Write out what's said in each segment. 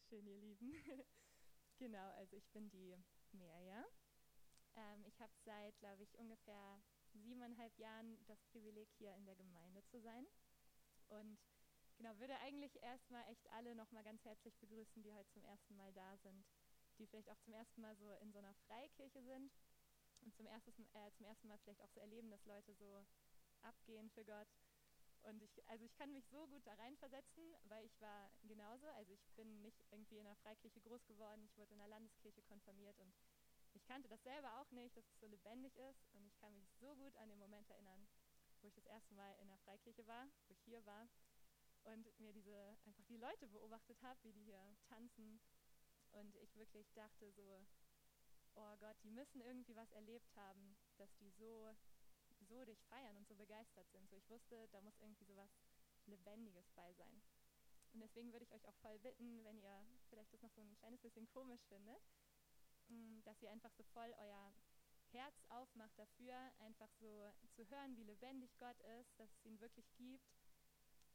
Dankeschön, ihr Lieben. genau, also ich bin die Merja. Ähm, ich habe seit, glaube ich, ungefähr siebeneinhalb Jahren das Privileg, hier in der Gemeinde zu sein. Und genau, würde eigentlich erstmal echt alle nochmal ganz herzlich begrüßen, die heute zum ersten Mal da sind, die vielleicht auch zum ersten Mal so in so einer Freikirche sind und zum, erstes, äh, zum ersten Mal vielleicht auch so erleben, dass Leute so abgehen für Gott und ich, also ich kann mich so gut da reinversetzen, weil ich war genauso. Also ich bin nicht irgendwie in einer Freikirche groß geworden, ich wurde in einer Landeskirche konfirmiert und ich kannte das selber auch nicht, dass es so lebendig ist. Und ich kann mich so gut an den Moment erinnern, wo ich das erste Mal in einer Freikirche war, wo ich hier war und mir diese einfach die Leute beobachtet habe, wie die hier tanzen. Und ich wirklich dachte so, oh Gott, die müssen irgendwie was erlebt haben, dass die so so dich feiern und so begeistert sind. So ich wusste, da muss irgendwie so was Lebendiges bei sein. Und deswegen würde ich euch auch voll bitten, wenn ihr vielleicht das noch so ein kleines bisschen komisch findet, mm, dass ihr einfach so voll euer Herz aufmacht dafür, einfach so zu hören, wie lebendig Gott ist, dass es ihn wirklich gibt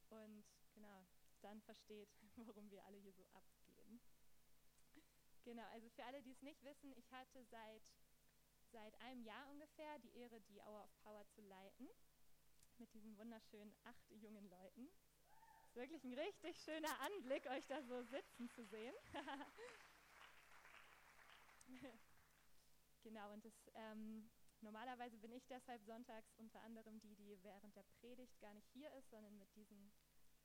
und genau, dann versteht, warum wir alle hier so abgehen. Genau, also für alle, die es nicht wissen, ich hatte seit seit einem Jahr ungefähr die Ehre, die Hour of Power zu leiten. Mit diesen wunderschönen acht jungen Leuten. Ist wirklich ein richtig schöner Anblick, euch da so sitzen zu sehen. genau, und das, ähm, normalerweise bin ich deshalb sonntags unter anderem die, die während der Predigt gar nicht hier ist, sondern mit diesen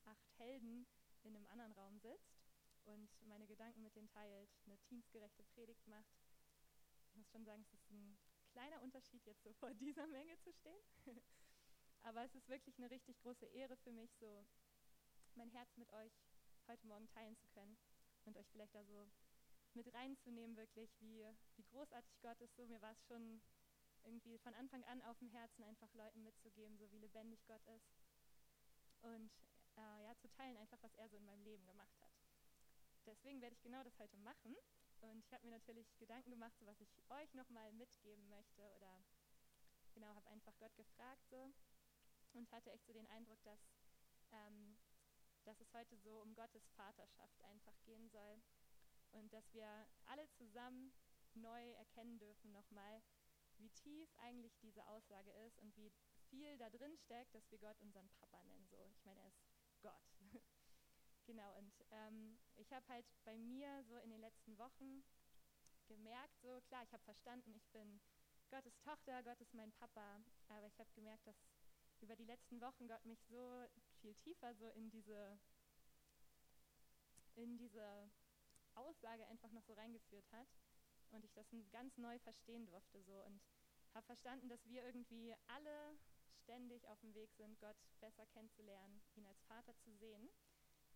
acht Helden in einem anderen Raum sitzt und meine Gedanken mit denen teilt, eine teamsgerechte Predigt macht ich muss schon sagen, es ist ein kleiner Unterschied, jetzt so vor dieser Menge zu stehen. Aber es ist wirklich eine richtig große Ehre für mich, so mein Herz mit euch heute Morgen teilen zu können und euch vielleicht da so mit reinzunehmen, wirklich, wie, wie großartig Gott ist. So, mir war es schon irgendwie von Anfang an auf dem Herzen, einfach Leuten mitzugeben, so wie lebendig Gott ist. Und äh, ja, zu teilen einfach, was er so in meinem Leben gemacht hat. Deswegen werde ich genau das heute machen. Und ich habe mir natürlich Gedanken gemacht, so was ich euch nochmal mitgeben möchte oder genau, habe einfach Gott gefragt so und hatte echt so den Eindruck, dass, ähm, dass es heute so um Gottes Vaterschaft einfach gehen soll und dass wir alle zusammen neu erkennen dürfen nochmal, wie tief eigentlich diese Aussage ist und wie viel da drin steckt, dass wir Gott unseren Papa nennen. So, ich meine, er ist Gott. Genau, und ähm, ich habe halt bei mir so in den letzten Wochen gemerkt, so klar, ich habe verstanden, ich bin Gottes Tochter, Gott ist mein Papa, aber ich habe gemerkt, dass über die letzten Wochen Gott mich so viel tiefer so in diese, in diese Aussage einfach noch so reingeführt hat und ich das ganz neu verstehen durfte so und habe verstanden, dass wir irgendwie alle ständig auf dem Weg sind, Gott besser kennenzulernen, ihn als Vater zu sehen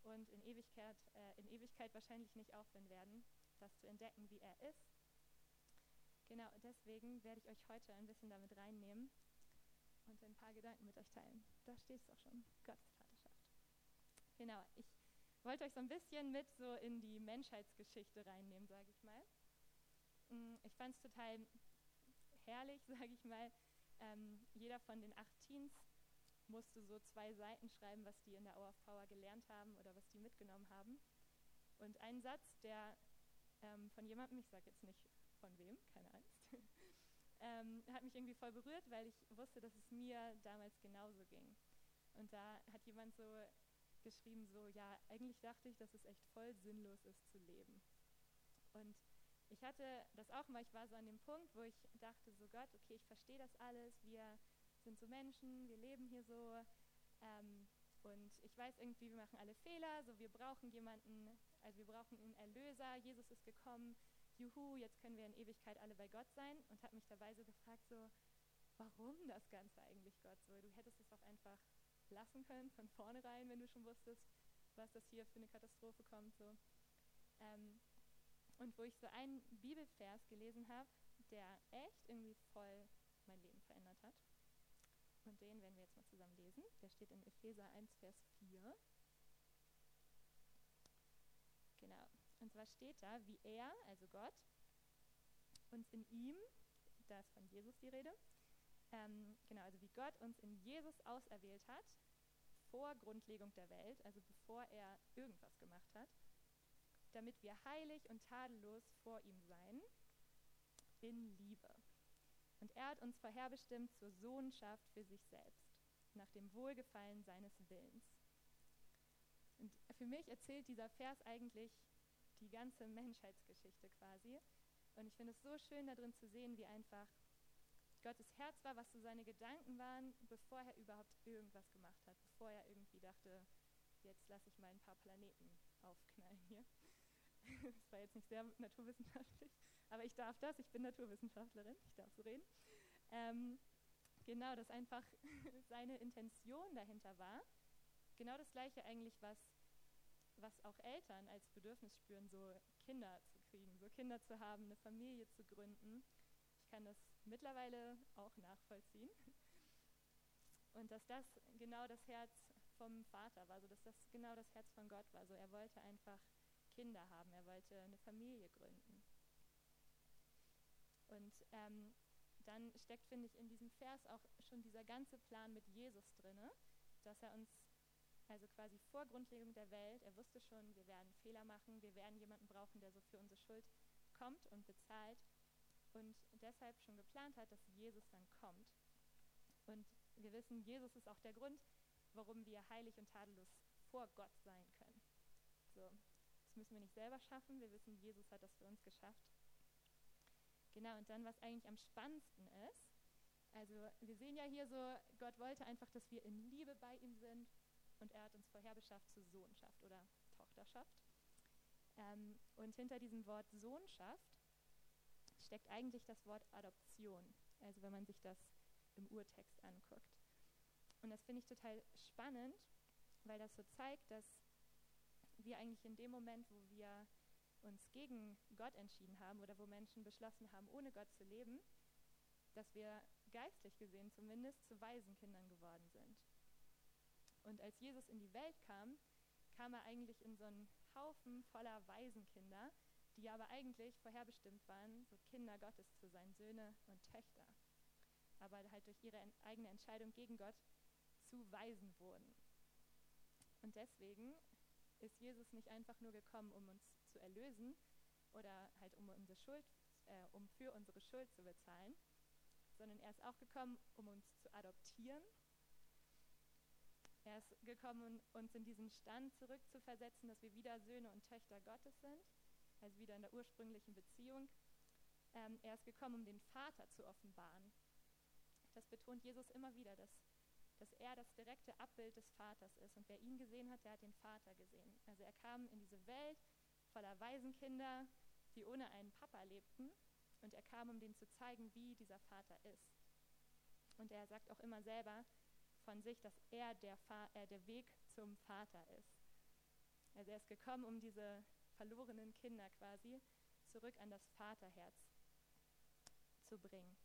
und in Ewigkeit, äh, in Ewigkeit wahrscheinlich nicht aufhören werden, das zu entdecken, wie er ist. Genau, deswegen werde ich euch heute ein bisschen damit reinnehmen und ein paar Gedanken mit euch teilen. Da steht es auch schon, Gottes Vaterschaft. Genau, ich wollte euch so ein bisschen mit so in die Menschheitsgeschichte reinnehmen, sage ich mal. Mm, ich fand es total herrlich, sage ich mal. Ähm, jeder von den acht Teens musste so zwei Seiten schreiben, was die in der Hour of Power gelernt haben oder was die mitgenommen haben. Und ein Satz, der ähm, von jemandem, ich sage jetzt nicht von wem, keine Angst, ähm, hat mich irgendwie voll berührt, weil ich wusste, dass es mir damals genauso ging. Und da hat jemand so geschrieben, so, ja, eigentlich dachte ich, dass es echt voll sinnlos ist zu leben. Und ich hatte das auch mal, ich war so an dem Punkt, wo ich dachte, so Gott, okay, ich verstehe das alles, wir sind so Menschen, wir leben hier so. Ähm, und ich weiß irgendwie, wir machen alle Fehler, so wir brauchen jemanden, also wir brauchen einen Erlöser, Jesus ist gekommen, juhu, jetzt können wir in Ewigkeit alle bei Gott sein und habe mich dabei so gefragt, so, warum das Ganze eigentlich Gott so? Du hättest es doch einfach lassen können von vornherein, wenn du schon wusstest, was das hier für eine Katastrophe kommt. So. Ähm, und wo ich so einen Bibelvers gelesen habe, der echt irgendwie voll mein Leben verändert hat. Und den werden wir jetzt mal zusammen lesen. Der steht in Epheser 1, Vers 4. Genau. Und zwar steht da, wie er, also Gott, uns in ihm, da ist von Jesus die Rede, ähm, genau, also wie Gott uns in Jesus auserwählt hat, vor Grundlegung der Welt, also bevor er irgendwas gemacht hat, damit wir heilig und tadellos vor ihm seien, in Liebe. Und er hat uns vorherbestimmt zur Sohnschaft für sich selbst, nach dem Wohlgefallen seines Willens. Und für mich erzählt dieser Vers eigentlich die ganze Menschheitsgeschichte quasi. Und ich finde es so schön darin zu sehen, wie einfach Gottes Herz war, was so seine Gedanken waren, bevor er überhaupt irgendwas gemacht hat, bevor er irgendwie dachte, jetzt lasse ich mal ein paar Planeten aufknallen hier. Das war jetzt nicht sehr naturwissenschaftlich, aber ich darf das, ich bin Naturwissenschaftlerin, ich darf so reden. Ähm, genau, dass einfach seine Intention dahinter war, genau das gleiche eigentlich, was, was auch Eltern als Bedürfnis spüren, so Kinder zu kriegen, so Kinder zu haben, eine Familie zu gründen. Ich kann das mittlerweile auch nachvollziehen. Und dass das genau das Herz vom Vater war, so dass das genau das Herz von Gott war. So er wollte einfach Kinder haben, er wollte eine Familie gründen. Und ähm, dann steckt, finde ich, in diesem Vers auch schon dieser ganze Plan mit Jesus drin, dass er uns, also quasi vor Grundlegung der Welt, er wusste schon, wir werden Fehler machen, wir werden jemanden brauchen, der so für unsere Schuld kommt und bezahlt und deshalb schon geplant hat, dass Jesus dann kommt. Und wir wissen, Jesus ist auch der Grund, warum wir heilig und tadellos vor Gott sein können. So, das müssen wir nicht selber schaffen. Wir wissen, Jesus hat das für uns geschafft. Genau, und dann, was eigentlich am spannendsten ist, also wir sehen ja hier so, Gott wollte einfach, dass wir in Liebe bei ihm sind und er hat uns vorher beschafft zur Sohnschaft oder Tochterschaft. Ähm, und hinter diesem Wort Sohnschaft steckt eigentlich das Wort Adoption, also wenn man sich das im Urtext anguckt. Und das finde ich total spannend, weil das so zeigt, dass wir eigentlich in dem Moment, wo wir uns gegen Gott entschieden haben oder wo Menschen beschlossen haben, ohne Gott zu leben, dass wir geistlich gesehen zumindest zu Waisenkindern geworden sind. Und als Jesus in die Welt kam, kam er eigentlich in so einen Haufen voller Waisenkinder, die aber eigentlich vorherbestimmt waren, so Kinder Gottes zu sein, Söhne und Töchter. Aber halt durch ihre eigene Entscheidung gegen Gott zu Weisen wurden. Und deswegen ist Jesus nicht einfach nur gekommen, um uns zu erlösen oder halt um unsere Schuld, äh, um für unsere Schuld zu bezahlen, sondern er ist auch gekommen, um uns zu adoptieren. Er ist gekommen, uns in diesen Stand zurückzuversetzen, dass wir wieder Söhne und Töchter Gottes sind, also wieder in der ursprünglichen Beziehung. Ähm, er ist gekommen, um den Vater zu offenbaren. Das betont Jesus immer wieder, dass dass er das direkte Abbild des Vaters ist. Und wer ihn gesehen hat, der hat den Vater gesehen. Also er kam in diese Welt voller Waisenkinder, die ohne einen Papa lebten. Und er kam, um denen zu zeigen, wie dieser Vater ist. Und er sagt auch immer selber von sich, dass er der, Fa äh, der Weg zum Vater ist. Also er ist gekommen, um diese verlorenen Kinder quasi zurück an das Vaterherz zu bringen.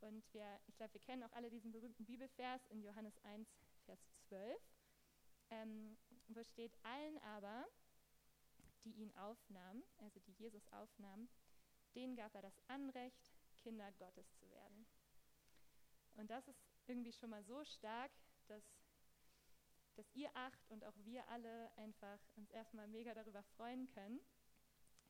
Und wir, ich glaube, wir kennen auch alle diesen berühmten Bibelvers in Johannes 1, Vers 12, ähm, wo steht, allen aber, die ihn aufnahmen, also die Jesus aufnahmen, denen gab er das Anrecht, Kinder Gottes zu werden. Und das ist irgendwie schon mal so stark, dass, dass ihr acht und auch wir alle einfach uns erstmal mega darüber freuen können,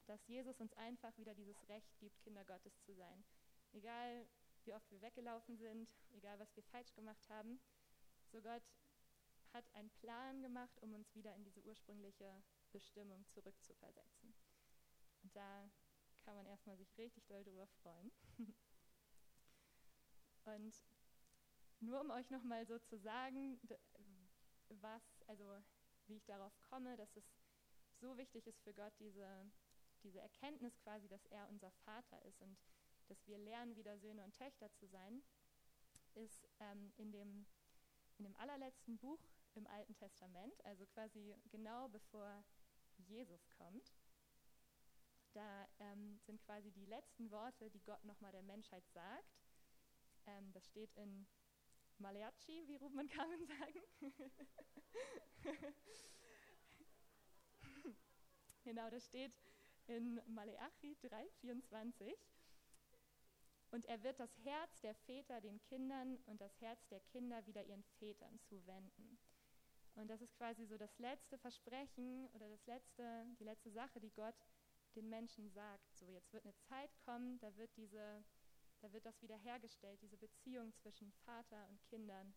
dass Jesus uns einfach wieder dieses Recht gibt, Kinder Gottes zu sein. Egal, wie oft wir weggelaufen sind, egal was wir falsch gemacht haben. So Gott hat einen Plan gemacht, um uns wieder in diese ursprüngliche Bestimmung zurückzuversetzen. Und da kann man erstmal sich richtig doll drüber freuen. Und nur um euch nochmal so zu sagen, was, also wie ich darauf komme, dass es so wichtig ist für Gott, diese, diese Erkenntnis quasi, dass er unser Vater ist und dass wir lernen, wieder Söhne und Töchter zu sein, ist ähm, in, dem, in dem allerletzten Buch im Alten Testament, also quasi genau bevor Jesus kommt. Da ähm, sind quasi die letzten Worte, die Gott nochmal der Menschheit sagt. Ähm, das steht in Maleachi, wie Ruben und Carmen sagen. genau, das steht in Maleachi 3,24. Und er wird das Herz der Väter den Kindern und das Herz der Kinder wieder ihren Vätern zuwenden. Und das ist quasi so das letzte Versprechen oder das letzte, die letzte Sache, die Gott den Menschen sagt. So, jetzt wird eine Zeit kommen, da wird diese, da wird das wiederhergestellt, diese Beziehung zwischen Vater und Kindern,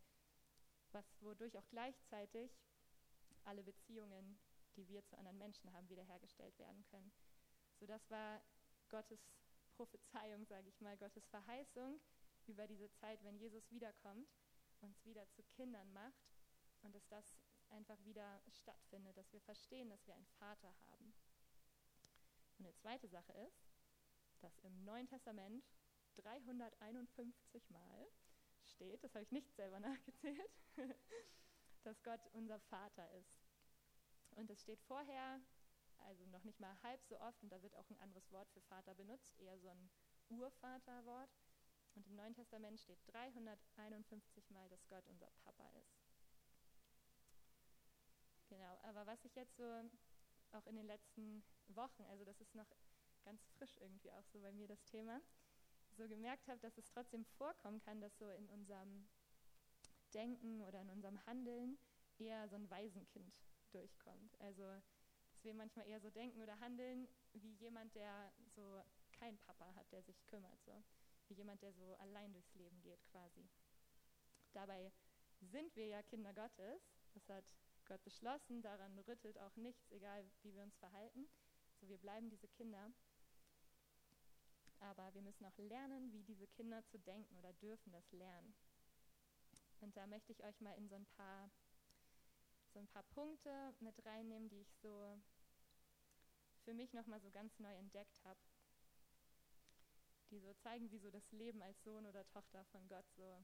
was wodurch auch gleichzeitig alle Beziehungen, die wir zu anderen Menschen haben, wiederhergestellt werden können. So, das war Gottes Prophezeiung, sage ich mal, Gottes Verheißung über diese Zeit, wenn Jesus wiederkommt, uns wieder zu Kindern macht und dass das einfach wieder stattfindet, dass wir verstehen, dass wir einen Vater haben. Und eine zweite Sache ist, dass im Neuen Testament 351 Mal steht, das habe ich nicht selber nachgezählt, dass Gott unser Vater ist. Und es steht vorher, also noch nicht mal halb so oft, und da wird auch ein anderes Wort für Vater benutzt, eher so ein Urvaterwort. Und im Neuen Testament steht 351 Mal, dass Gott unser Papa ist. Genau, aber was ich jetzt so auch in den letzten Wochen, also das ist noch ganz frisch irgendwie auch so bei mir das Thema, so gemerkt habe, dass es trotzdem vorkommen kann, dass so in unserem Denken oder in unserem Handeln eher so ein Waisenkind durchkommt. Also, dass wir manchmal eher so denken oder handeln wie jemand, der so keinen Papa hat, der sich kümmert, so wie jemand, der so allein durchs Leben geht quasi. Dabei sind wir ja Kinder Gottes. Das hat Gott beschlossen, daran rüttelt auch nichts, egal wie wir uns verhalten. So, wir bleiben diese Kinder. Aber wir müssen auch lernen, wie diese Kinder zu denken oder dürfen das lernen. Und da möchte ich euch mal in so ein paar, so ein paar Punkte mit reinnehmen, die ich so für mich nochmal so ganz neu entdeckt habe. Die so zeigen, wie so das Leben als Sohn oder Tochter von Gott so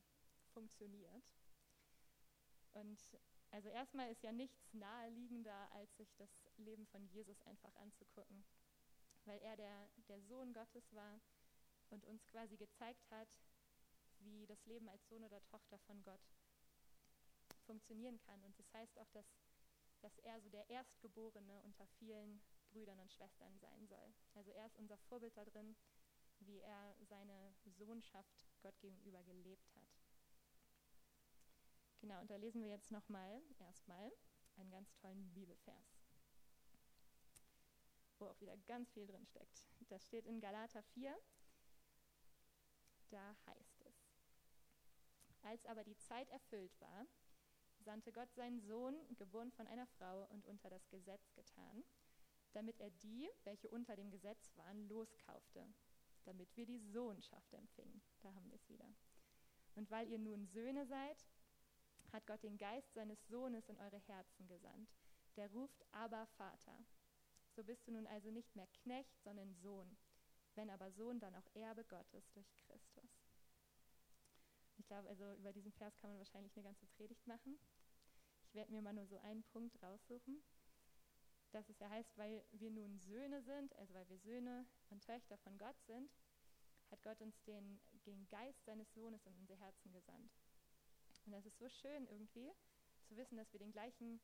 funktioniert. Und also erstmal ist ja nichts naheliegender, als sich das Leben von Jesus einfach anzugucken, weil er der, der Sohn Gottes war und uns quasi gezeigt hat, wie das Leben als Sohn oder Tochter von Gott funktionieren kann. Und das heißt auch, dass, dass er so der Erstgeborene unter vielen Brüdern und Schwestern sein soll. Also er ist unser Vorbild darin, wie er seine Sohnschaft Gott gegenüber gelebt hat. Genau, und da lesen wir jetzt nochmal erstmal einen ganz tollen Bibelvers, wo auch wieder ganz viel drin steckt. Das steht in Galater 4. Da heißt es: Als aber die Zeit erfüllt war, sandte Gott seinen Sohn, geboren von einer Frau und unter das Gesetz getan, damit er die, welche unter dem Gesetz waren, loskaufte, damit wir die Sohnschaft empfingen. Da haben wir es wieder. Und weil ihr nun Söhne seid, hat Gott den Geist seines Sohnes in eure Herzen gesandt. Der ruft aber Vater. So bist du nun also nicht mehr Knecht, sondern Sohn. Wenn aber Sohn, dann auch Erbe Gottes durch Christus. Ich glaube, also über diesen Vers kann man wahrscheinlich eine ganze Predigt machen. Ich werde mir mal nur so einen Punkt raussuchen. Dass es ja heißt, weil wir nun Söhne sind, also weil wir Söhne und Töchter von Gott sind, hat Gott uns den, den Geist seines Sohnes in unsere Herzen gesandt. Und das ist so schön irgendwie zu wissen, dass wir den gleichen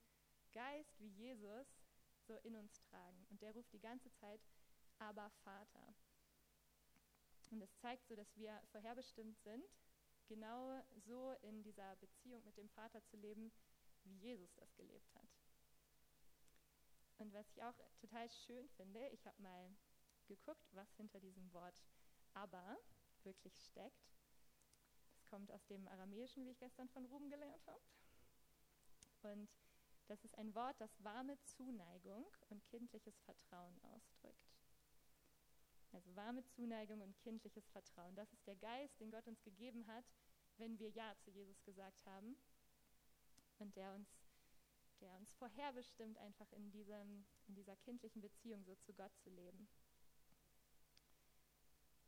Geist wie Jesus so in uns tragen. Und der ruft die ganze Zeit, aber Vater. Und das zeigt so, dass wir vorherbestimmt sind, genau so in dieser Beziehung mit dem Vater zu leben, wie Jesus das gelebt hat. Und was ich auch total schön finde, ich habe mal geguckt, was hinter diesem Wort aber wirklich steckt kommt aus dem Aramäischen, wie ich gestern von Ruben gelernt habe. Und das ist ein Wort, das warme Zuneigung und kindliches Vertrauen ausdrückt. Also warme Zuneigung und kindliches Vertrauen. Das ist der Geist, den Gott uns gegeben hat, wenn wir Ja zu Jesus gesagt haben. Und der uns, der uns vorherbestimmt, einfach in, diesem, in dieser kindlichen Beziehung so zu Gott zu leben.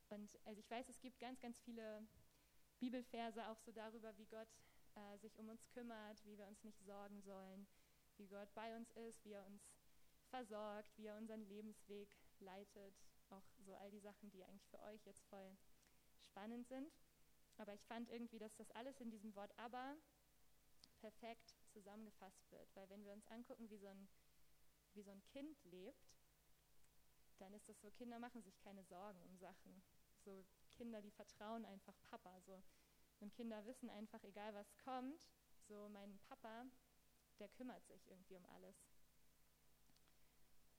Und also ich weiß, es gibt ganz, ganz viele Bibelverse auch so darüber, wie Gott äh, sich um uns kümmert, wie wir uns nicht sorgen sollen, wie Gott bei uns ist, wie er uns versorgt, wie er unseren Lebensweg leitet. Auch so all die Sachen, die eigentlich für euch jetzt voll spannend sind. Aber ich fand irgendwie, dass das alles in diesem Wort aber perfekt zusammengefasst wird. Weil wenn wir uns angucken, wie so ein, wie so ein Kind lebt, dann ist das so, Kinder machen sich keine Sorgen um Sachen. So Kinder, die vertrauen einfach Papa. So. Und Kinder wissen einfach, egal was kommt, so mein Papa, der kümmert sich irgendwie um alles.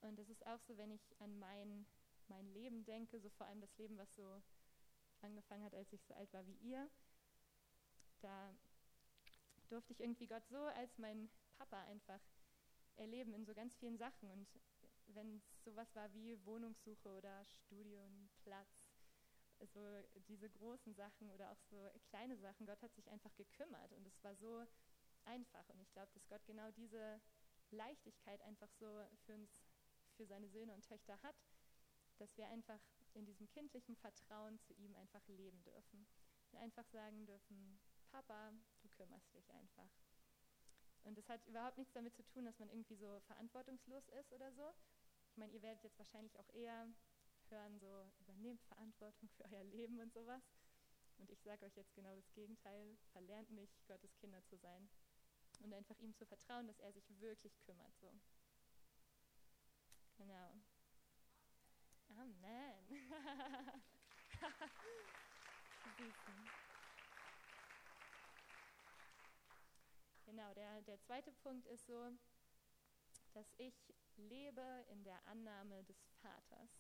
Und es ist auch so, wenn ich an mein, mein Leben denke, so vor allem das Leben, was so angefangen hat, als ich so alt war wie ihr, da durfte ich irgendwie Gott so als mein Papa einfach erleben in so ganz vielen Sachen. Und wenn es sowas war wie Wohnungssuche oder Studienplatz, so diese großen Sachen oder auch so kleine Sachen, Gott hat sich einfach gekümmert und es war so einfach. Und ich glaube, dass Gott genau diese Leichtigkeit einfach so für uns, für seine Söhne und Töchter hat, dass wir einfach in diesem kindlichen Vertrauen zu ihm einfach leben dürfen. Und einfach sagen dürfen, Papa, kümmerst dich einfach. Und das hat überhaupt nichts damit zu tun, dass man irgendwie so verantwortungslos ist oder so. Ich meine, ihr werdet jetzt wahrscheinlich auch eher hören, so übernehmt Verantwortung für euer Leben und sowas. Und ich sage euch jetzt genau das Gegenteil. Verlernt nicht, Gottes Kinder zu sein. Und einfach ihm zu vertrauen, dass er sich wirklich kümmert. So. Genau. Amen. Genau, der, der zweite Punkt ist so, dass ich lebe in der Annahme des Vaters.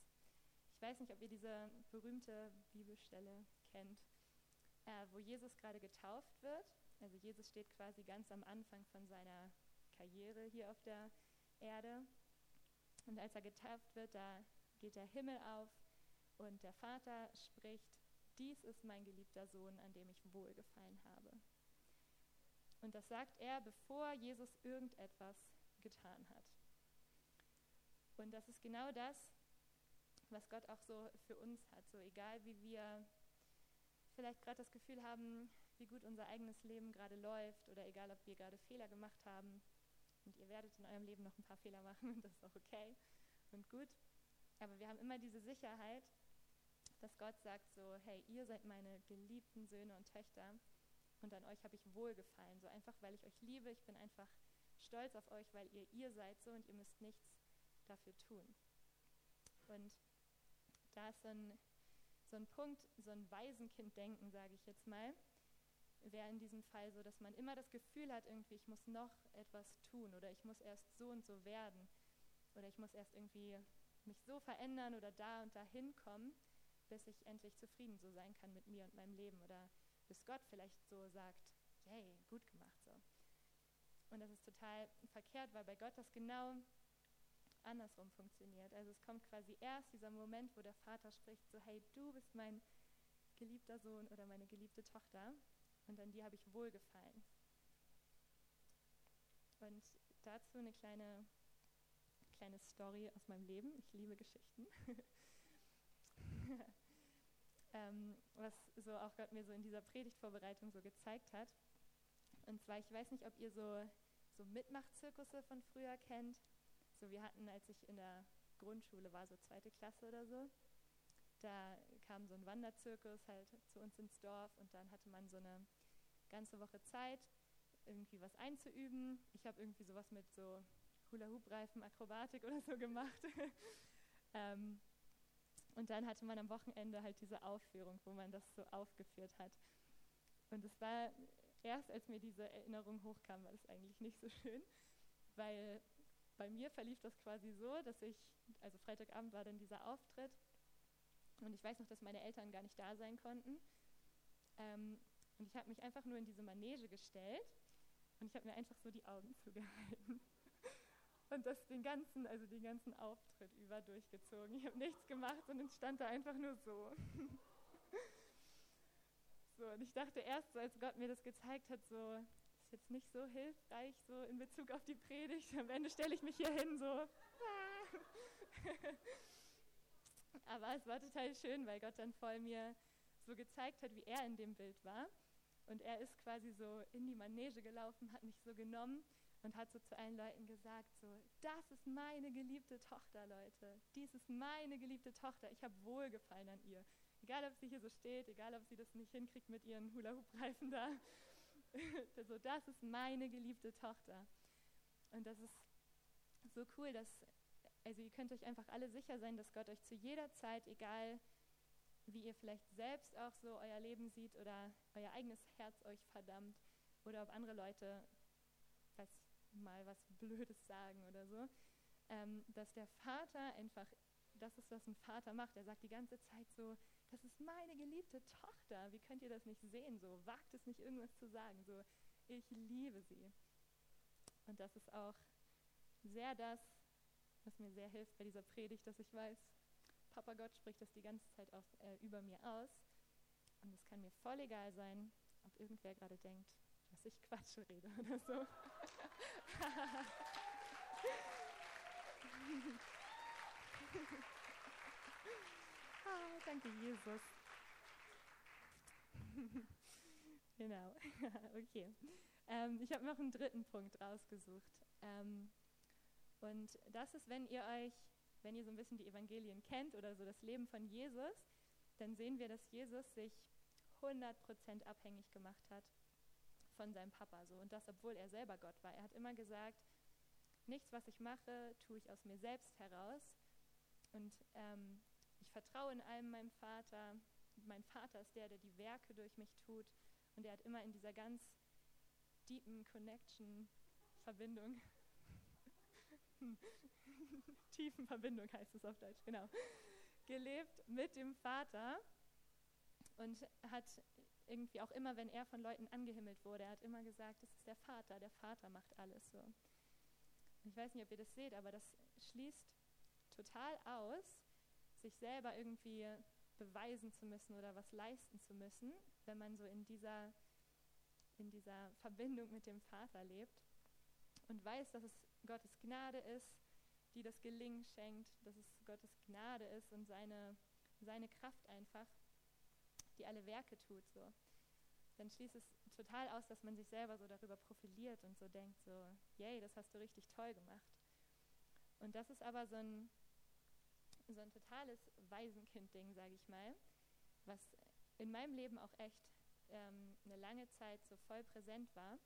Ich weiß nicht, ob ihr diese berühmte Bibelstelle kennt, äh, wo Jesus gerade getauft wird. Also Jesus steht quasi ganz am Anfang von seiner Karriere hier auf der Erde. Und als er getauft wird, da geht der Himmel auf und der Vater spricht, dies ist mein geliebter Sohn, an dem ich wohlgefallen habe. Und das sagt er, bevor Jesus irgendetwas getan hat. Und das ist genau das, was Gott auch so für uns hat. So egal wie wir vielleicht gerade das Gefühl haben, wie gut unser eigenes Leben gerade läuft oder egal ob wir gerade Fehler gemacht haben. Und ihr werdet in eurem Leben noch ein paar Fehler machen und das ist auch okay und gut. Aber wir haben immer diese Sicherheit, dass Gott sagt so, hey, ihr seid meine geliebten Söhne und Töchter und an euch habe ich wohlgefallen. So einfach, weil ich euch liebe. Ich bin einfach stolz auf euch, weil ihr ihr seid so und ihr müsst nichts dafür tun. Und da ist so ein, so ein Punkt, so ein Waisenkind-Denken, sage ich jetzt mal, wäre in diesem Fall so, dass man immer das Gefühl hat, irgendwie, ich muss noch etwas tun oder ich muss erst so und so werden oder ich muss erst irgendwie mich so verändern oder da und da hinkommen, bis ich endlich zufrieden so sein kann mit mir und meinem Leben oder bis Gott vielleicht so sagt, yay, gut gemacht so. Und das ist total verkehrt, weil bei Gott das genau andersrum funktioniert. Also es kommt quasi erst dieser Moment, wo der Vater spricht, so hey, du bist mein geliebter Sohn oder meine geliebte Tochter und an dir habe ich wohlgefallen. Und dazu eine kleine, kleine Story aus meinem Leben. Ich liebe Geschichten. ähm, was so auch Gott mir so in dieser Predigtvorbereitung so gezeigt hat. Und zwar, ich weiß nicht, ob ihr so, so Mitmachzirkusse von früher kennt. So, wir hatten, als ich in der Grundschule war, so zweite Klasse oder so, da kam so ein Wanderzirkus halt zu uns ins Dorf und dann hatte man so eine ganze Woche Zeit, irgendwie was einzuüben. Ich habe irgendwie sowas mit so Hula-Hoop-Reifen, Akrobatik oder so gemacht. ähm, und dann hatte man am Wochenende halt diese Aufführung, wo man das so aufgeführt hat. Und es war erst, als mir diese Erinnerung hochkam, war das eigentlich nicht so schön, weil bei mir verlief das quasi so, dass ich, also Freitagabend war dann dieser Auftritt und ich weiß noch, dass meine Eltern gar nicht da sein konnten. Ähm, und ich habe mich einfach nur in diese Manege gestellt und ich habe mir einfach so die Augen zugehalten und das den ganzen, also den ganzen Auftritt über durchgezogen. Ich habe nichts gemacht und ich stand da einfach nur so. so, und ich dachte erst, so, als Gott mir das gezeigt hat, so, ist jetzt nicht so hilfreich, so in Bezug auf die Predigt. Am Ende stelle ich mich hier hin, so. Aber es war total schön, weil Gott dann voll mir so gezeigt hat, wie er in dem Bild war. Und er ist quasi so in die Manege gelaufen, hat mich so genommen und hat so zu allen Leuten gesagt, so, das ist meine geliebte Tochter, Leute. Dies ist meine geliebte Tochter. Ich habe Wohlgefallen an ihr. Egal, ob sie hier so steht, egal, ob sie das nicht hinkriegt mit ihren Hula-Hoop-Reifen da. so, das ist meine geliebte Tochter. Und das ist so cool, dass, also ihr könnt euch einfach alle sicher sein, dass Gott euch zu jeder Zeit, egal wie ihr vielleicht selbst auch so euer Leben seht oder euer eigenes Herz euch verdammt oder ob andere Leute mal was Blödes sagen oder so, ähm, dass der Vater einfach, das ist, was ein Vater macht. Er sagt die ganze Zeit so, das ist meine geliebte Tochter. Wie könnt ihr das nicht sehen? So, wagt es nicht, irgendwas zu sagen. So, ich liebe sie. Und das ist auch sehr das, was mir sehr hilft bei dieser Predigt, dass ich weiß, Papa Gott spricht das die ganze Zeit auch äh, über mir aus. Und es kann mir voll egal sein, ob irgendwer gerade denkt, dass ich Quatsch rede oder so. ah, danke, Jesus. genau, okay. Ähm, ich habe noch einen dritten Punkt rausgesucht. Ähm, und das ist, wenn ihr euch, wenn ihr so ein bisschen die Evangelien kennt oder so das Leben von Jesus, dann sehen wir, dass Jesus sich 100% abhängig gemacht hat von seinem Papa. So. Und das, obwohl er selber Gott war. Er hat immer gesagt, nichts, was ich mache, tue ich aus mir selbst heraus. Und ähm, ich vertraue in allem meinem Vater. Mein Vater ist der, der die Werke durch mich tut. Und er hat immer in dieser ganz deepen Connection, Verbindung, tiefen Verbindung heißt es auf Deutsch, genau, gelebt mit dem Vater und hat irgendwie auch immer, wenn er von Leuten angehimmelt wurde, er hat immer gesagt, das ist der Vater, der Vater macht alles so. Ich weiß nicht, ob ihr das seht, aber das schließt total aus, sich selber irgendwie beweisen zu müssen oder was leisten zu müssen, wenn man so in dieser, in dieser Verbindung mit dem Vater lebt und weiß, dass es Gottes Gnade ist, die das Gelingen schenkt, dass es Gottes Gnade ist und seine, seine Kraft einfach, die alle Werke tut, so. Dann schließt es total aus, dass man sich selber so darüber profiliert und so denkt, so, yay, das hast du richtig toll gemacht. Und das ist aber so ein, so ein totales Waisenkind-Ding, sage ich mal, was in meinem Leben auch echt ähm, eine lange Zeit so voll präsent war,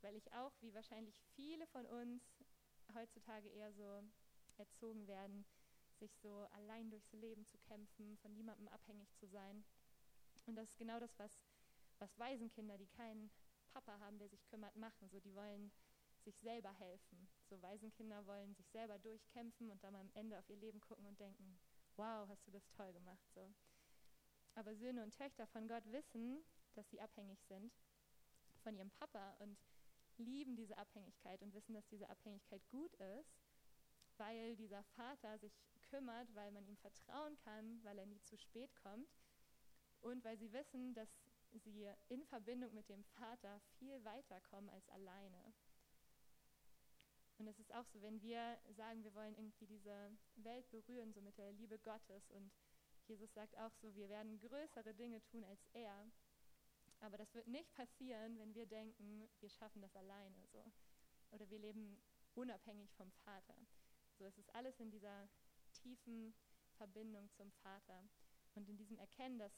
weil ich auch, wie wahrscheinlich viele von uns, heutzutage eher so erzogen werden, sich so allein durchs Leben zu kämpfen, von niemandem abhängig zu sein. Und das ist genau das, was, was Waisenkinder, die keinen Papa haben, der sich kümmert, machen. So, die wollen sich selber helfen. So Waisenkinder wollen sich selber durchkämpfen und dann am Ende auf ihr Leben gucken und denken, wow, hast du das toll gemacht. So. Aber Söhne und Töchter von Gott wissen, dass sie abhängig sind von ihrem Papa und lieben diese Abhängigkeit und wissen, dass diese Abhängigkeit gut ist, weil dieser Vater sich kümmert, weil man ihm vertrauen kann, weil er nie zu spät kommt und weil sie wissen, dass sie in Verbindung mit dem Vater viel weiter kommen als alleine. Und es ist auch so, wenn wir sagen, wir wollen irgendwie diese Welt berühren, so mit der Liebe Gottes. Und Jesus sagt auch so, wir werden größere Dinge tun als er. Aber das wird nicht passieren, wenn wir denken, wir schaffen das alleine so. Oder wir leben unabhängig vom Vater. So es ist alles in dieser tiefen Verbindung zum Vater und in diesem Erkennen, dass,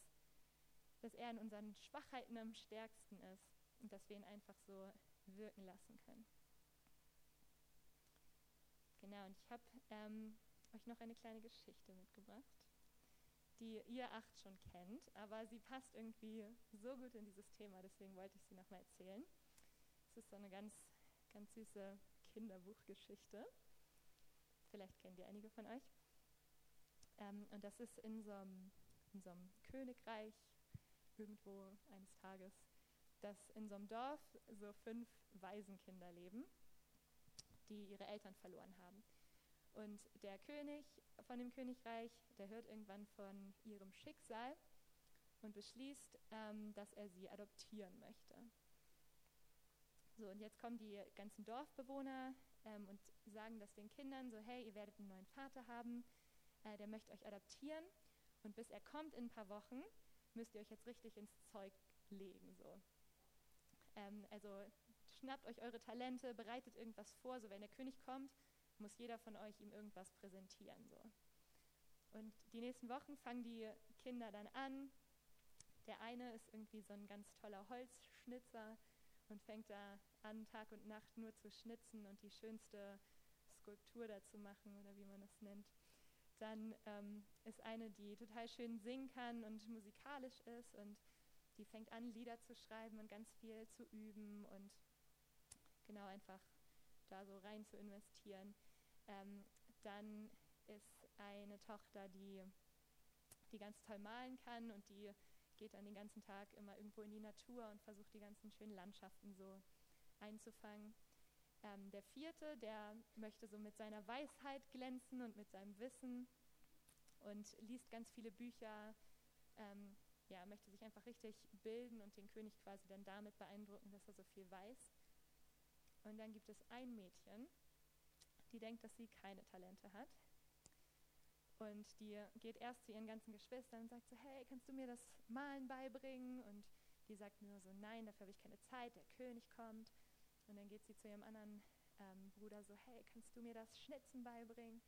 dass er in unseren Schwachheiten am stärksten ist und dass wir ihn einfach so wirken lassen können. Genau, und ich habe ähm, euch noch eine kleine Geschichte mitgebracht die ihr acht schon kennt, aber sie passt irgendwie so gut in dieses Thema, deswegen wollte ich sie nochmal erzählen. Es ist so eine ganz, ganz süße Kinderbuchgeschichte. Vielleicht kennt ihr einige von euch. Ähm, und das ist in so einem Königreich irgendwo eines Tages, dass in so einem Dorf so fünf Waisenkinder leben, die ihre Eltern verloren haben. Und der König von dem Königreich, der hört irgendwann von ihrem Schicksal und beschließt, ähm, dass er sie adoptieren möchte. So, und jetzt kommen die ganzen Dorfbewohner ähm, und sagen das den Kindern so, hey, ihr werdet einen neuen Vater haben, äh, der möchte euch adoptieren und bis er kommt in ein paar Wochen, müsst ihr euch jetzt richtig ins Zeug legen. So. Ähm, also schnappt euch eure Talente, bereitet irgendwas vor, so wenn der König kommt, muss jeder von euch ihm irgendwas präsentieren. So. Und die nächsten Wochen fangen die Kinder dann an. Der eine ist irgendwie so ein ganz toller Holzschnitzer und fängt da an, Tag und Nacht nur zu schnitzen und die schönste Skulptur dazu machen oder wie man das nennt. Dann ähm, ist eine, die total schön singen kann und musikalisch ist und die fängt an, Lieder zu schreiben und ganz viel zu üben und genau einfach da so rein zu investieren. Ähm, dann ist eine Tochter, die, die ganz toll malen kann und die geht dann den ganzen Tag immer irgendwo in die Natur und versucht die ganzen schönen Landschaften so einzufangen. Ähm, der vierte, der möchte so mit seiner Weisheit glänzen und mit seinem Wissen und liest ganz viele Bücher, ähm, ja, möchte sich einfach richtig bilden und den König quasi dann damit beeindrucken, dass er so viel weiß. Und dann gibt es ein Mädchen, die denkt, dass sie keine Talente hat. Und die geht erst zu ihren ganzen Geschwistern und sagt so, hey, kannst du mir das Malen beibringen? Und die sagt nur so, nein, dafür habe ich keine Zeit, der König kommt. Und dann geht sie zu ihrem anderen ähm, Bruder so, hey, kannst du mir das Schnitzen beibringen?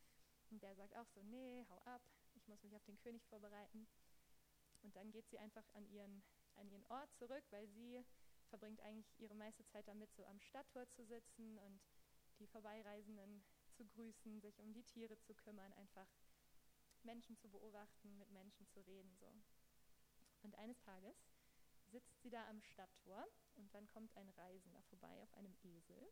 Und der sagt auch so, nee, hau ab, ich muss mich auf den König vorbereiten. Und dann geht sie einfach an ihren, an ihren Ort zurück, weil sie verbringt eigentlich ihre meiste Zeit damit, so am Stadttor zu sitzen und die Vorbeireisenden zu grüßen, sich um die Tiere zu kümmern, einfach Menschen zu beobachten, mit Menschen zu reden. So. Und eines Tages sitzt sie da am Stadttor und dann kommt ein Reisender vorbei auf einem Esel.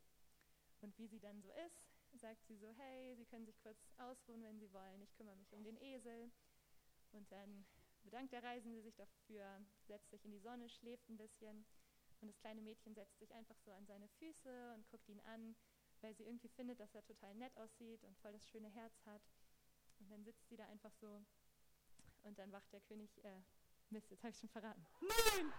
Und wie sie dann so ist, sagt sie so, hey, Sie können sich kurz ausruhen, wenn Sie wollen, ich kümmere mich um den Esel. Und dann bedankt der Reisende sich dafür, setzt sich in die Sonne, schläft ein bisschen. Und das kleine Mädchen setzt sich einfach so an seine Füße und guckt ihn an, weil sie irgendwie findet, dass er total nett aussieht und voll das schöne Herz hat. Und dann sitzt sie da einfach so und dann wacht der König, äh, Mist, jetzt habe ich schon verraten. Nein!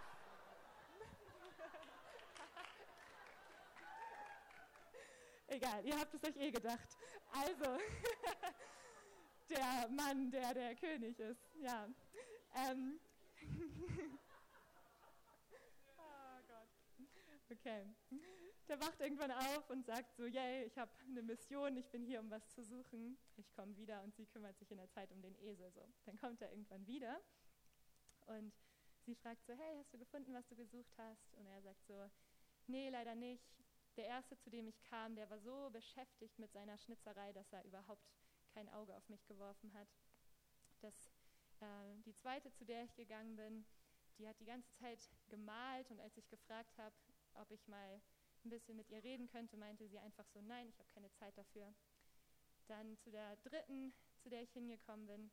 Egal, ihr habt es euch eh gedacht. Also, der Mann, der der König ist, ja. Ähm. oh Gott. Okay. Der wacht irgendwann auf und sagt so, yay, ich habe eine Mission, ich bin hier, um was zu suchen. Ich komme wieder und sie kümmert sich in der Zeit um den Esel. So. Dann kommt er irgendwann wieder und sie fragt so, hey, hast du gefunden, was du gesucht hast? Und er sagt so, nee, leider nicht. Der erste, zu dem ich kam, der war so beschäftigt mit seiner Schnitzerei, dass er überhaupt kein Auge auf mich geworfen hat. Das, äh, die zweite, zu der ich gegangen bin, die hat die ganze Zeit gemalt und als ich gefragt habe, ob ich mal ein bisschen mit ihr reden könnte, meinte sie einfach so, nein, ich habe keine Zeit dafür. Dann zu der dritten, zu der ich hingekommen bin,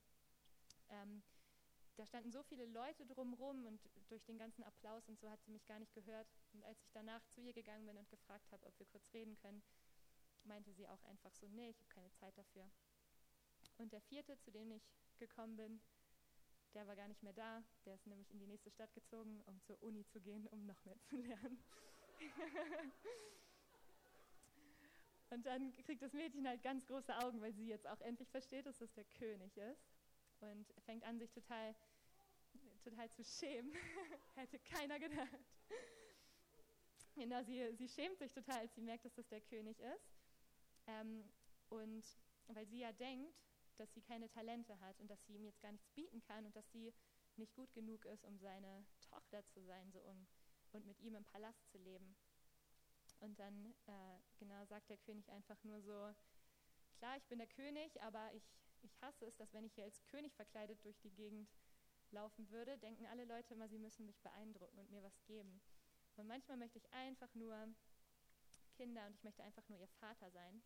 ähm, da standen so viele Leute drumherum und durch den ganzen Applaus und so hat sie mich gar nicht gehört. Und als ich danach zu ihr gegangen bin und gefragt habe, ob wir kurz reden können, meinte sie auch einfach so, nee, ich habe keine Zeit dafür. Und der vierte, zu dem ich gekommen bin, der war gar nicht mehr da. Der ist nämlich in die nächste Stadt gezogen, um zur Uni zu gehen, um noch mehr zu lernen. und dann kriegt das Mädchen halt ganz große Augen, weil sie jetzt auch endlich versteht, dass das der König ist und fängt an, sich total, total zu schämen. Hätte keiner gedacht. Genau, sie, sie schämt sich total, als sie merkt, dass das der König ist. Ähm, und weil sie ja denkt, dass sie keine Talente hat und dass sie ihm jetzt gar nichts bieten kann und dass sie nicht gut genug ist, um seine Tochter zu sein so um, und mit ihm im Palast zu leben. Und dann äh, genau sagt der König einfach nur so, klar, ich bin der König, aber ich ich hasse es, dass wenn ich hier als König verkleidet durch die Gegend laufen würde, denken alle Leute immer, sie müssen mich beeindrucken und mir was geben. Und manchmal möchte ich einfach nur Kinder und ich möchte einfach nur ihr Vater sein.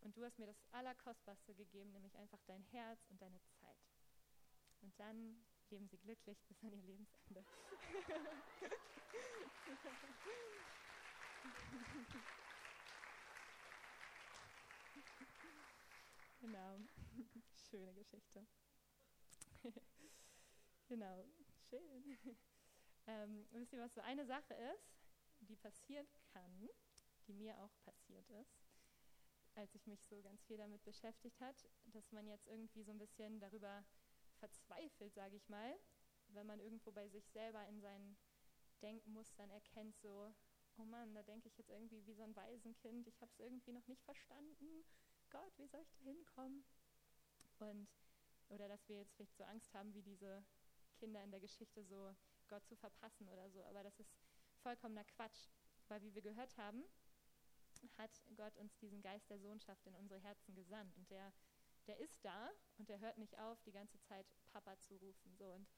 Und du hast mir das Allerkostbarste gegeben, nämlich einfach dein Herz und deine Zeit. Und dann leben sie glücklich bis an ihr Lebensende. genau. Schöne Geschichte. genau, schön. Ähm, wisst ihr, was so eine Sache ist, die passieren kann, die mir auch passiert ist, als ich mich so ganz viel damit beschäftigt hat, dass man jetzt irgendwie so ein bisschen darüber verzweifelt, sage ich mal, wenn man irgendwo bei sich selber in seinen Denkmustern erkennt, so, oh Mann, da denke ich jetzt irgendwie wie so ein Waisenkind, ich habe es irgendwie noch nicht verstanden. Gott, wie soll ich da hinkommen? Und, oder dass wir jetzt vielleicht so Angst haben, wie diese Kinder in der Geschichte so Gott zu verpassen oder so. Aber das ist vollkommener Quatsch, weil wie wir gehört haben, hat Gott uns diesen Geist der Sohnschaft in unsere Herzen gesandt. Und der, der ist da und der hört nicht auf, die ganze Zeit Papa zu rufen. So. Und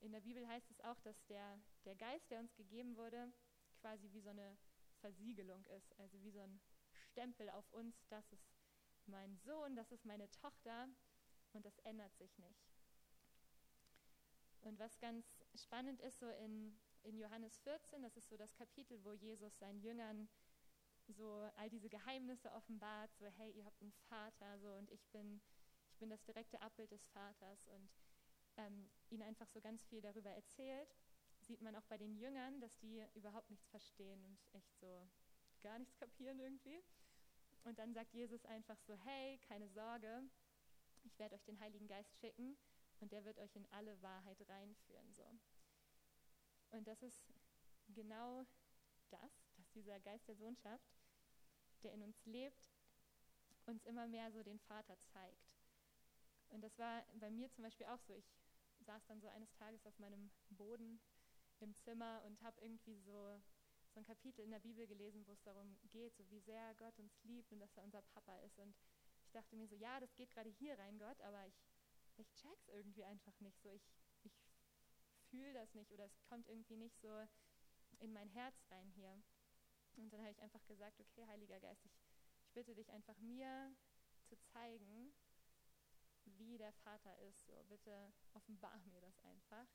in der Bibel heißt es auch, dass der, der Geist, der uns gegeben wurde, quasi wie so eine Versiegelung ist, also wie so ein Stempel auf uns, das ist mein Sohn, das ist meine Tochter und das ändert sich nicht. Und was ganz spannend ist, so in, in Johannes 14, das ist so das Kapitel, wo Jesus seinen Jüngern so all diese Geheimnisse offenbart, so hey, ihr habt einen Vater, so und ich bin, ich bin das direkte Abbild des Vaters und ähm, ihnen einfach so ganz viel darüber erzählt, sieht man auch bei den Jüngern, dass die überhaupt nichts verstehen und echt so gar nichts kapieren irgendwie. Und dann sagt Jesus einfach so, hey, keine Sorge, ich werde euch den Heiligen Geist schicken und der wird euch in alle Wahrheit reinführen. So. Und das ist genau das, dass dieser Geist der Sohnschaft, der in uns lebt, uns immer mehr so den Vater zeigt. Und das war bei mir zum Beispiel auch so. Ich saß dann so eines Tages auf meinem Boden im Zimmer und habe irgendwie so, so ein Kapitel in der Bibel gelesen, wo es darum geht, so wie sehr Gott uns liebt und dass er unser Papa ist. Und dachte mir so, ja, das geht gerade hier rein, Gott, aber ich, ich check's irgendwie einfach nicht so. Ich, ich fühle das nicht oder es kommt irgendwie nicht so in mein Herz rein hier. Und dann habe ich einfach gesagt, okay, Heiliger Geist, ich, ich bitte dich einfach mir zu zeigen, wie der Vater ist. So, bitte offenbar mir das einfach.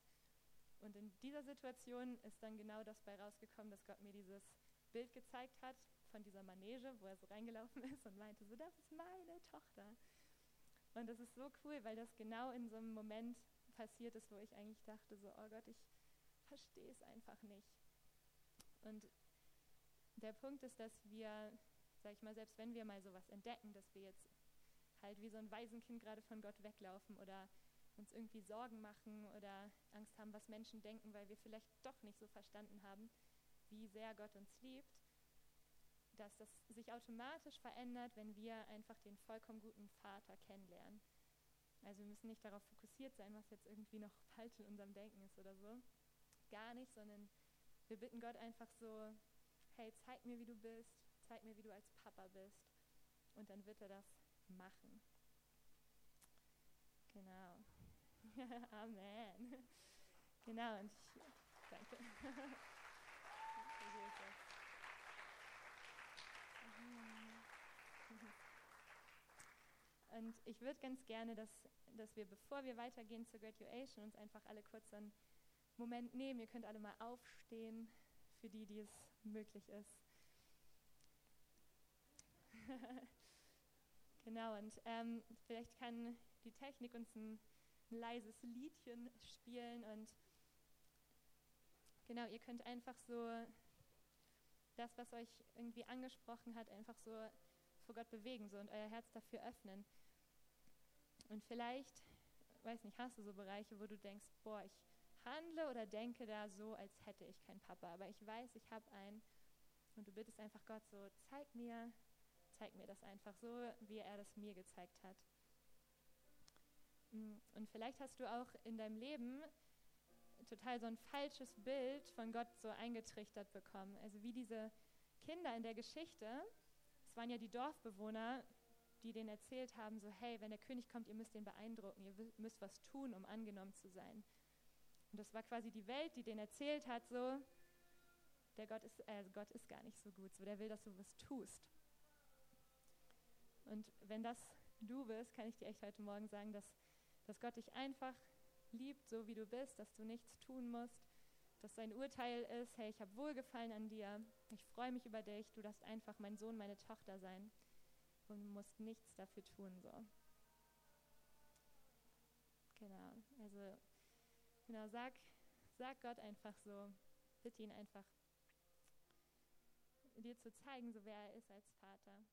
Und in dieser Situation ist dann genau das bei rausgekommen, dass Gott mir dieses Bild gezeigt hat von dieser Manege, wo er so reingelaufen ist und meinte, so, das ist meine Tochter. Und das ist so cool, weil das genau in so einem Moment passiert ist, wo ich eigentlich dachte, so, oh Gott, ich verstehe es einfach nicht. Und der Punkt ist, dass wir, sag ich mal, selbst wenn wir mal sowas entdecken, dass wir jetzt halt wie so ein Waisenkind gerade von Gott weglaufen oder uns irgendwie Sorgen machen oder Angst haben, was Menschen denken, weil wir vielleicht doch nicht so verstanden haben, wie sehr Gott uns liebt, dass das sich automatisch verändert, wenn wir einfach den vollkommen guten Vater kennenlernen. Also wir müssen nicht darauf fokussiert sein, was jetzt irgendwie noch falsch in unserem Denken ist oder so. Gar nicht, sondern wir bitten Gott einfach so, hey, zeig mir, wie du bist, zeig mir, wie du als Papa bist. Und dann wird er das machen. Genau. Amen. Genau, und ich danke. Und ich würde ganz gerne, dass, dass wir, bevor wir weitergehen zur Graduation, uns einfach alle kurz einen Moment nehmen. Ihr könnt alle mal aufstehen, für die, die es möglich ist. genau, und ähm, vielleicht kann die Technik uns ein ein leises Liedchen spielen und genau, ihr könnt einfach so das, was euch irgendwie angesprochen hat, einfach so vor Gott bewegen so und euer Herz dafür öffnen. Und vielleicht, weiß nicht, hast du so Bereiche, wo du denkst, boah, ich handle oder denke da so, als hätte ich keinen Papa, aber ich weiß, ich habe einen. Und du bittest einfach Gott so, zeig mir, zeig mir das einfach so, wie er das mir gezeigt hat. Mm, und vielleicht hast du auch in deinem Leben total so ein falsches Bild von Gott so eingetrichtert bekommen. Also wie diese Kinder in der Geschichte, es waren ja die Dorfbewohner, die denen erzählt haben, so hey, wenn der König kommt, ihr müsst den beeindrucken, ihr müsst was tun, um angenommen zu sein. Und das war quasi die Welt, die denen erzählt hat, so, der Gott ist, äh, Gott ist gar nicht so gut, so der will, dass du was tust. Und wenn das du bist, kann ich dir echt heute Morgen sagen, dass dass Gott dich einfach liebt, so wie du bist, dass du nichts tun musst, dass sein Urteil ist, hey, ich habe Wohlgefallen an dir, ich freue mich über dich, du darfst einfach mein Sohn, meine Tochter sein und musst nichts dafür tun, so. Genau, also, genau, sag, sag Gott einfach so, bitte ihn einfach, dir zu zeigen, so wer er ist als Vater.